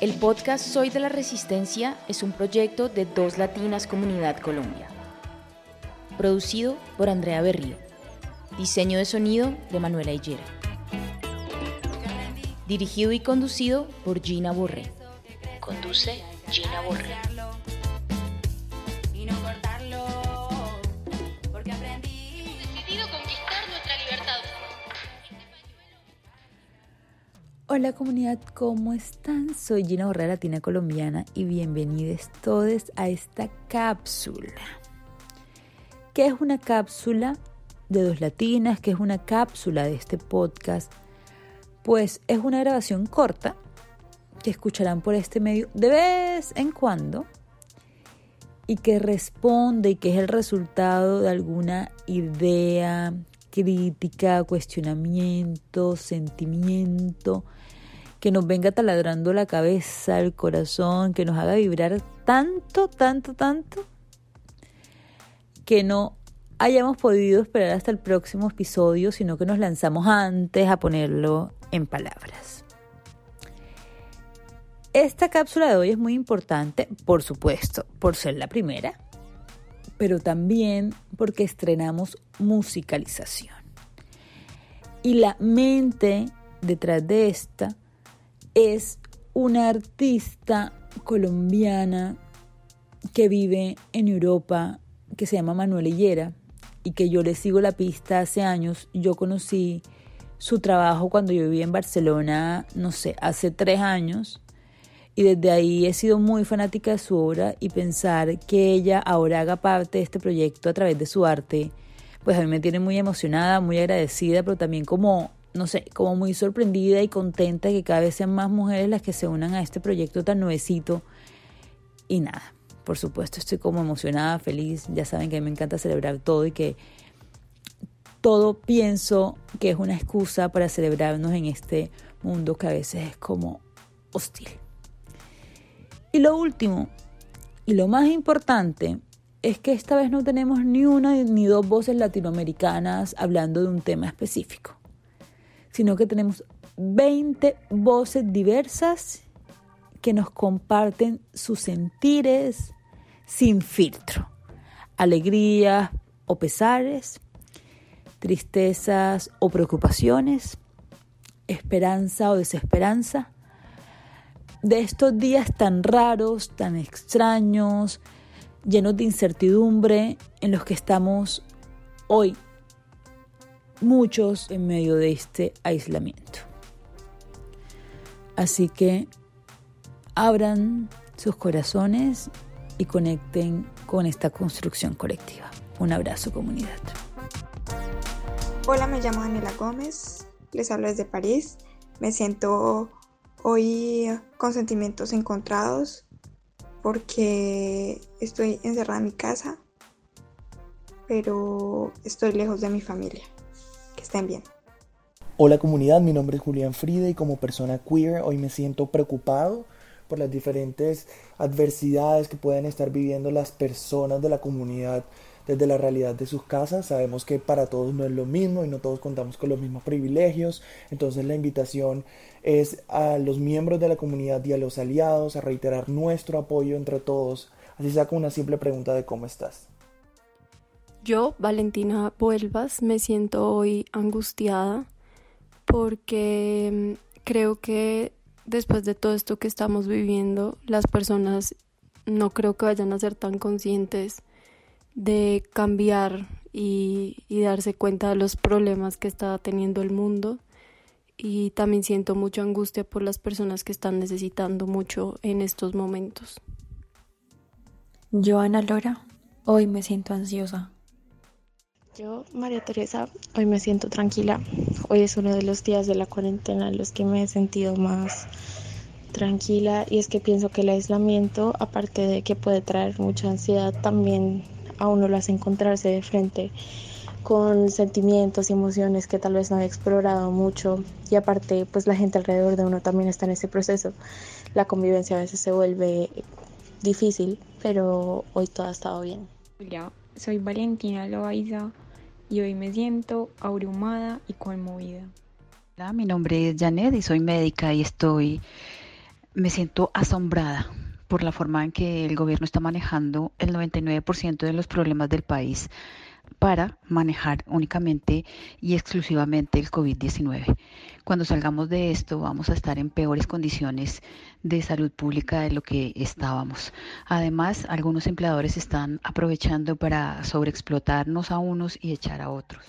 El podcast Soy de la Resistencia es un proyecto de Dos Latinas Comunidad Colombia. Producido por Andrea Berrío. Diseño de sonido de Manuela Hillera. Dirigido y conducido por Gina Borré. Conduce Gina Borré. Hola comunidad, ¿cómo están? Soy Gina Borré Latina Colombiana y bienvenidos todos a esta cápsula. ¿Qué es una cápsula de dos latinas? ¿Qué es una cápsula de este podcast? Pues es una grabación corta que escucharán por este medio de vez en cuando y que responde y que es el resultado de alguna idea, crítica, cuestionamiento, sentimiento, que nos venga taladrando la cabeza, el corazón, que nos haga vibrar tanto, tanto, tanto, que no hayamos podido esperar hasta el próximo episodio, sino que nos lanzamos antes a ponerlo en palabras. Esta cápsula de hoy es muy importante, por supuesto, por ser la primera, pero también porque estrenamos musicalización. Y la mente detrás de esta es una artista colombiana que vive en Europa, que se llama Manuel Hillera, y que yo le sigo la pista hace años. Yo conocí su trabajo cuando yo vivía en Barcelona, no sé, hace tres años. Y desde ahí he sido muy fanática de su obra y pensar que ella ahora haga parte de este proyecto a través de su arte, pues a mí me tiene muy emocionada, muy agradecida, pero también como no sé, como muy sorprendida y contenta que cada vez sean más mujeres las que se unan a este proyecto tan nuevecito. Y nada, por supuesto estoy como emocionada, feliz, ya saben que a mí me encanta celebrar todo y que todo pienso que es una excusa para celebrarnos en este mundo que a veces es como hostil. Y lo último, y lo más importante, es que esta vez no tenemos ni una ni dos voces latinoamericanas hablando de un tema específico sino que tenemos 20 voces diversas que nos comparten sus sentires sin filtro, alegrías o pesares, tristezas o preocupaciones, esperanza o desesperanza, de estos días tan raros, tan extraños, llenos de incertidumbre en los que estamos hoy muchos en medio de este aislamiento. Así que abran sus corazones y conecten con esta construcción colectiva. Un abrazo comunidad. Hola, me llamo Daniela Gómez, les hablo desde París. Me siento hoy con sentimientos encontrados porque estoy encerrada en mi casa, pero estoy lejos de mi familia estén bien. Hola comunidad, mi nombre es Julián Frida y como persona queer hoy me siento preocupado por las diferentes adversidades que pueden estar viviendo las personas de la comunidad desde la realidad de sus casas. Sabemos que para todos no es lo mismo y no todos contamos con los mismos privilegios. Entonces la invitación es a los miembros de la comunidad y a los aliados a reiterar nuestro apoyo entre todos. Así sea con una simple pregunta de cómo estás. Yo, Valentina Vuelvas, me siento hoy angustiada porque mm, creo que después de todo esto que estamos viviendo, las personas no creo que vayan a ser tan conscientes de cambiar y, y, darse cuenta de los problemas que está teniendo el mundo. Y también siento mucha angustia por las personas que están necesitando mucho en estos momentos. Yo, Ana Lora, hoy me siento ansiosa yo, María Teresa, hoy me siento tranquila. Hoy es uno de los días de la cuarentena en los que me he sentido más tranquila y es que pienso que el aislamiento, aparte de que puede traer mucha ansiedad, también a uno lo hace encontrarse de frente con sentimientos y emociones que tal vez no he explorado mucho y aparte pues la gente alrededor de uno también está en ese proceso. La convivencia a veces se vuelve difícil, pero hoy todo ha estado bien. Soy Valentina Loaiza y hoy me siento abrumada y conmovida. Hola, mi nombre es Janet y soy médica y estoy, me siento asombrada por la forma en que el gobierno está manejando el 99% de los problemas del país para manejar únicamente y exclusivamente el COVID-19. Cuando salgamos de esto vamos a estar en peores condiciones de salud pública de lo que estábamos. Además, algunos empleadores están aprovechando para sobreexplotarnos a unos y echar a otros.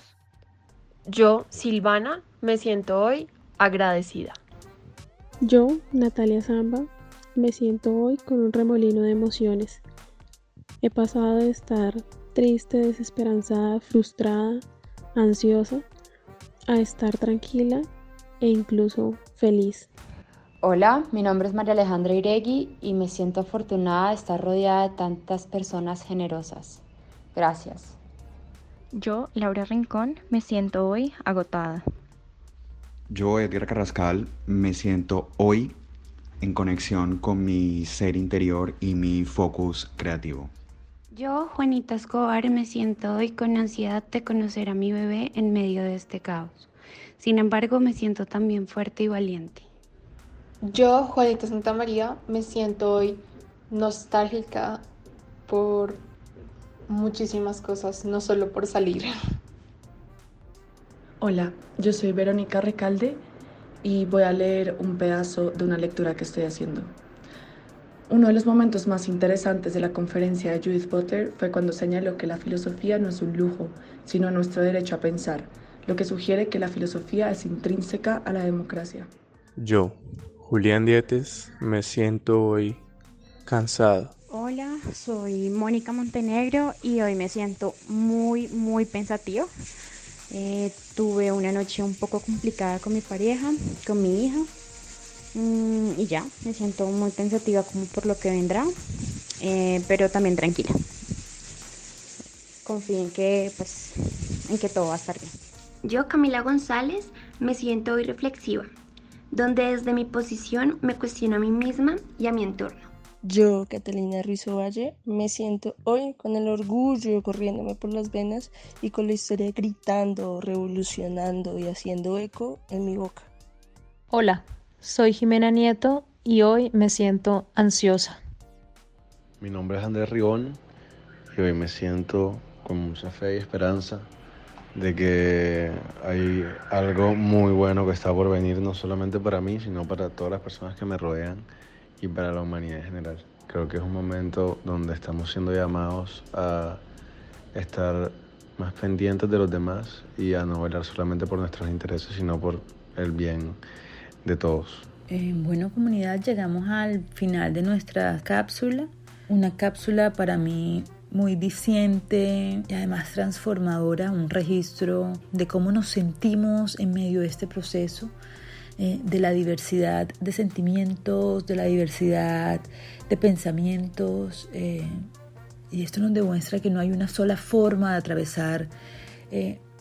Yo, Silvana, me siento hoy agradecida. Yo, Natalia Zamba, me siento hoy con un remolino de emociones. He pasado de estar triste, desesperanzada, frustrada, ansiosa, a estar tranquila e incluso feliz. Hola, mi nombre es María Alejandra Iregui y me siento afortunada de estar rodeada de tantas personas generosas. Gracias. Yo, Laura Rincón, me siento hoy agotada. Yo, Edgar Carrascal, me siento hoy en conexión con mi ser interior y mi focus creativo. Yo, Juanita Escobar, me siento hoy con ansiedad de conocer a mi bebé en medio de este caos. Sin embargo, me siento también fuerte y valiente. Yo, Juanita Santa María, me siento hoy nostálgica por muchísimas cosas, no solo por salir. Hola, yo soy Verónica Recalde y voy a leer un pedazo de una lectura que estoy haciendo. Uno de los momentos más interesantes de la conferencia de Judith Butler fue cuando señaló que la filosofía no es un lujo, sino nuestro derecho a pensar, lo que sugiere que la filosofía es intrínseca a la democracia. Yo, Julián Dietes, me siento hoy cansado. Hola, soy Mónica Montenegro y hoy me siento muy, muy pensativo. Eh, tuve una noche un poco complicada con mi pareja, con mi hija. Mm, y ya, me siento muy pensativa como por lo que vendrá, eh, pero también tranquila. Confío en que, pues, en que todo va a estar bien. Yo, Camila González, me siento hoy reflexiva, donde desde mi posición me cuestiono a mí misma y a mi entorno. Yo, Catalina Ruiz Ovalle, me siento hoy con el orgullo corriéndome por las venas y con la historia gritando, revolucionando y haciendo eco en mi boca. Hola, soy Jimena Nieto y hoy me siento ansiosa. Mi nombre es Andrés Ribón y hoy me siento con mucha fe y esperanza de que hay algo muy bueno que está por venir, no solamente para mí, sino para todas las personas que me rodean y para la humanidad en general. Creo que es un momento donde estamos siendo llamados a estar más pendientes de los demás y a no velar solamente por nuestros intereses, sino por el bien de todos. Eh, bueno, comunidad, llegamos al final de nuestra cápsula. Una cápsula para mí muy diciente y además transformadora, un registro de cómo nos sentimos en medio de este proceso eh, de la diversidad de sentimientos, de la diversidad de pensamientos. Eh, y esto nos demuestra que no hay una sola forma de atravesar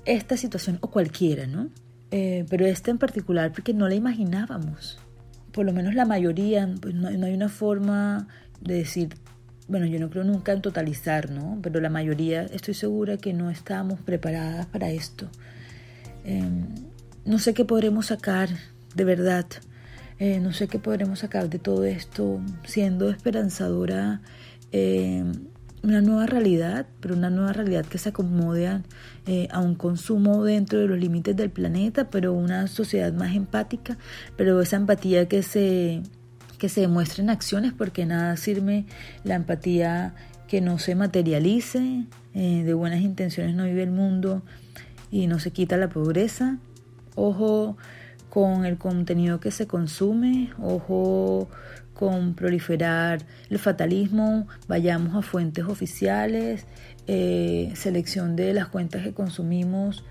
esta situación o cualquiera, ¿no? Pero esta en particular porque no la imaginábamos. Por lo menos la mayoría, pues no, no hay una forma de decir, bueno, yo no creo nunca en totalizar, ¿no? Pero la mayoría estoy segura que no estábamos preparadas para esto. no sé qué podremos sacar de verdad. Eh, no sé qué podremos sacar de todo esto, siendo esperanzadora eh, una nueva realidad, pero una nueva realidad que se acomode a, eh, a, un consumo dentro de los límites del planeta, pero una sociedad más empática, pero esa empatía que se, que se demuestre en acciones, porque nada sirve la empatía que no se materialice, de buenas intenciones no vive el mundo y no se quita la pobreza. Ojo con el contenido que se consume, ojo con proliferar el fatalismo, vayamos a fuentes oficiales, eh, selección de las cuentas que consumimos,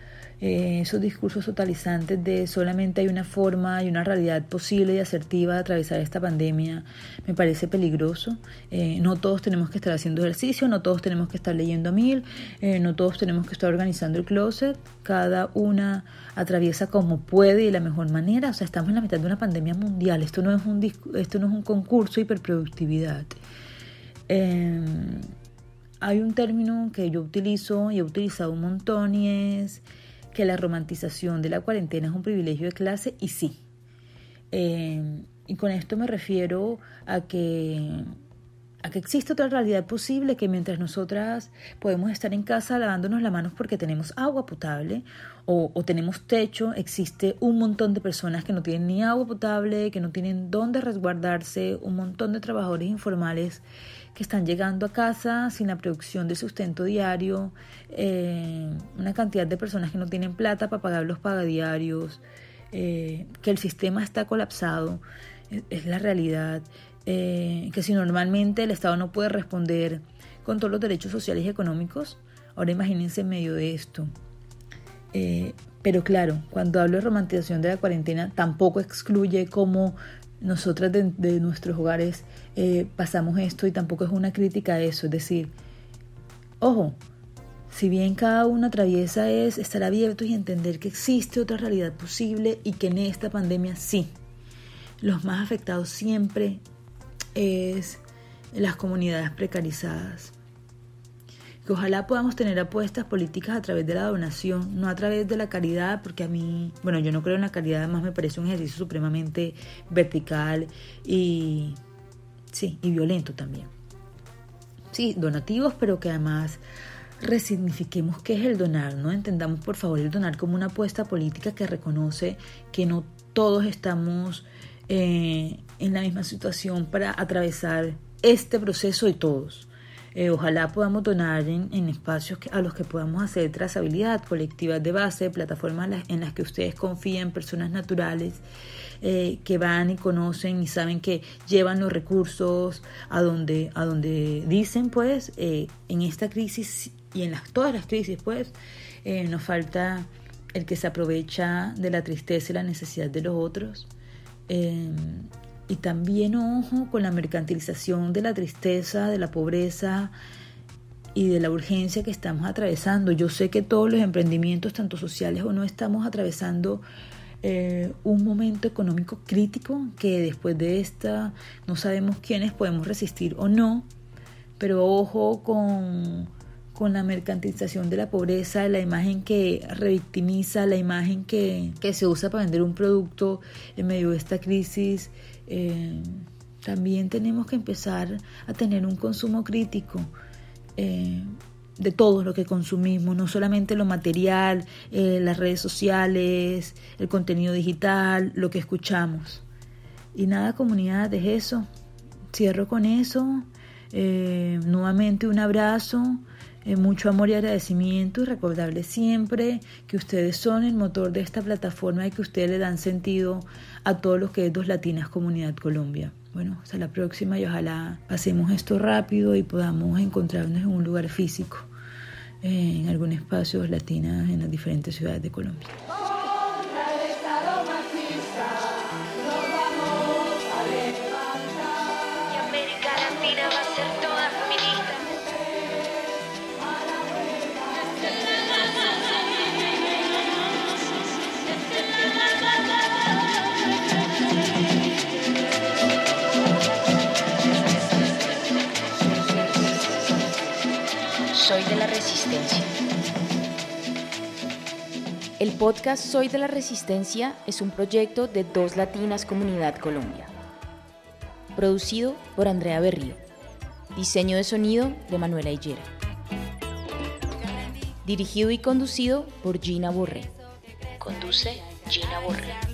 eh, esos discursos totalizantes de solamente hay una forma y una realidad posible y asertiva de atravesar esta pandemia, me parece peligroso. Eh, no todos tenemos que estar haciendo ejercicio, no todos tenemos que estar leyendo a mil, eh, no todos tenemos que estar organizando el closet, cada una atraviesa como puede y de la mejor manera. O sea, estamos en la mitad de una pandemia mundial, esto no es un, esto no es un concurso de hiperproductividad. Em, hay un término que yo utilizo y he utilizado un montón y es que la romantización de la cuarentena es un privilegio de clase y sí. Eh, y con esto me refiero a que a que existe otra realidad posible que mientras nosotras podemos estar en casa lavándonos las manos porque tenemos agua potable o, tenemos techo, existe un montón de personas que no tienen ni agua potable, que no tienen dónde resguardarse, un montón de trabajadores informales que están llegando a casa sin la producción de sustento diario, eh, una cantidad de personas que no tienen plata para pagar los pagadiarios, eh, que el sistema está colapsado, es la realidad. Eh, que si normalmente el Estado no puede responder con todos los derechos sociales y económicos, ahora imagínense en medio de esto. Eh, pero claro, cuando hablo de romantización de la cuarentena, tampoco excluye cómo nosotras de, de nuestros hogares eh, pasamos esto y tampoco es una crítica a eso. Es decir, ojo, si bien cada uno atraviesa es estar abiertos y entender que existe otra realidad posible y que en esta pandemia sí, los más afectados siempre es las comunidades precarizadas. Que ojalá podamos tener apuestas políticas a través de la donación, no a través de la caridad, porque a mí, bueno, yo no creo en la caridad, además me parece un ejercicio supremamente vertical y, sí, y violento también. Sí, donativos, pero que además resignifiquemos qué es el donar, ¿no? Entendamos por favor el donar como una apuesta política que reconoce que no todos estamos eh, en la misma situación para atravesar este proceso de todos. Eh, ojalá podamos donar en, espacios a los que podamos hacer trazabilidad, colectivas de base, plataformas en las que ustedes confían, personas naturales eh, que van y conocen y saben que llevan los recursos a donde, a donde dicen, pues, en esta crisis y en las, todas las crisis, pues, nos falta el que se aprovecha de la tristeza y la necesidad de los otros. Eh, y también ojo con la mercantilización de la tristeza, de la pobreza y de la urgencia que estamos atravesando. Yo sé que todos los emprendimientos, tanto sociales o no, estamos atravesando eh, un momento económico crítico que después de esta no sabemos quiénes podemos resistir o no, pero ojo con, con la mercantilización de la pobreza, la imagen que revictimiza, la imagen que, que se usa para vender un producto en medio de esta crisis. Eh, también tenemos que empezar a tener un consumo crítico eh, de todo lo que consumimos, no solamente lo material, eh, las redes sociales, el contenido digital, lo que escuchamos. Y nada, comunidad, es eso. Cierro con eso. Eh, nuevamente un abrazo. Eh, mucho amor y agradecimiento y recordarles siempre que ustedes son el motor de esta plataforma y que ustedes le dan sentido a todos los que es Dos Latinas Comunidad Colombia. Bueno, hasta la próxima y ojalá pasemos esto rápido y podamos encontrarnos en un lugar físico, eh, en algún espacio latinas en las diferentes ciudades de Colombia. El podcast Soy de la Resistencia es un proyecto de Dos Latinas Comunidad Colombia. Producido por Andrea Berrío. Diseño de sonido de Manuela Hillera. Dirigido y conducido por Gina Borré. Conduce Gina Borré.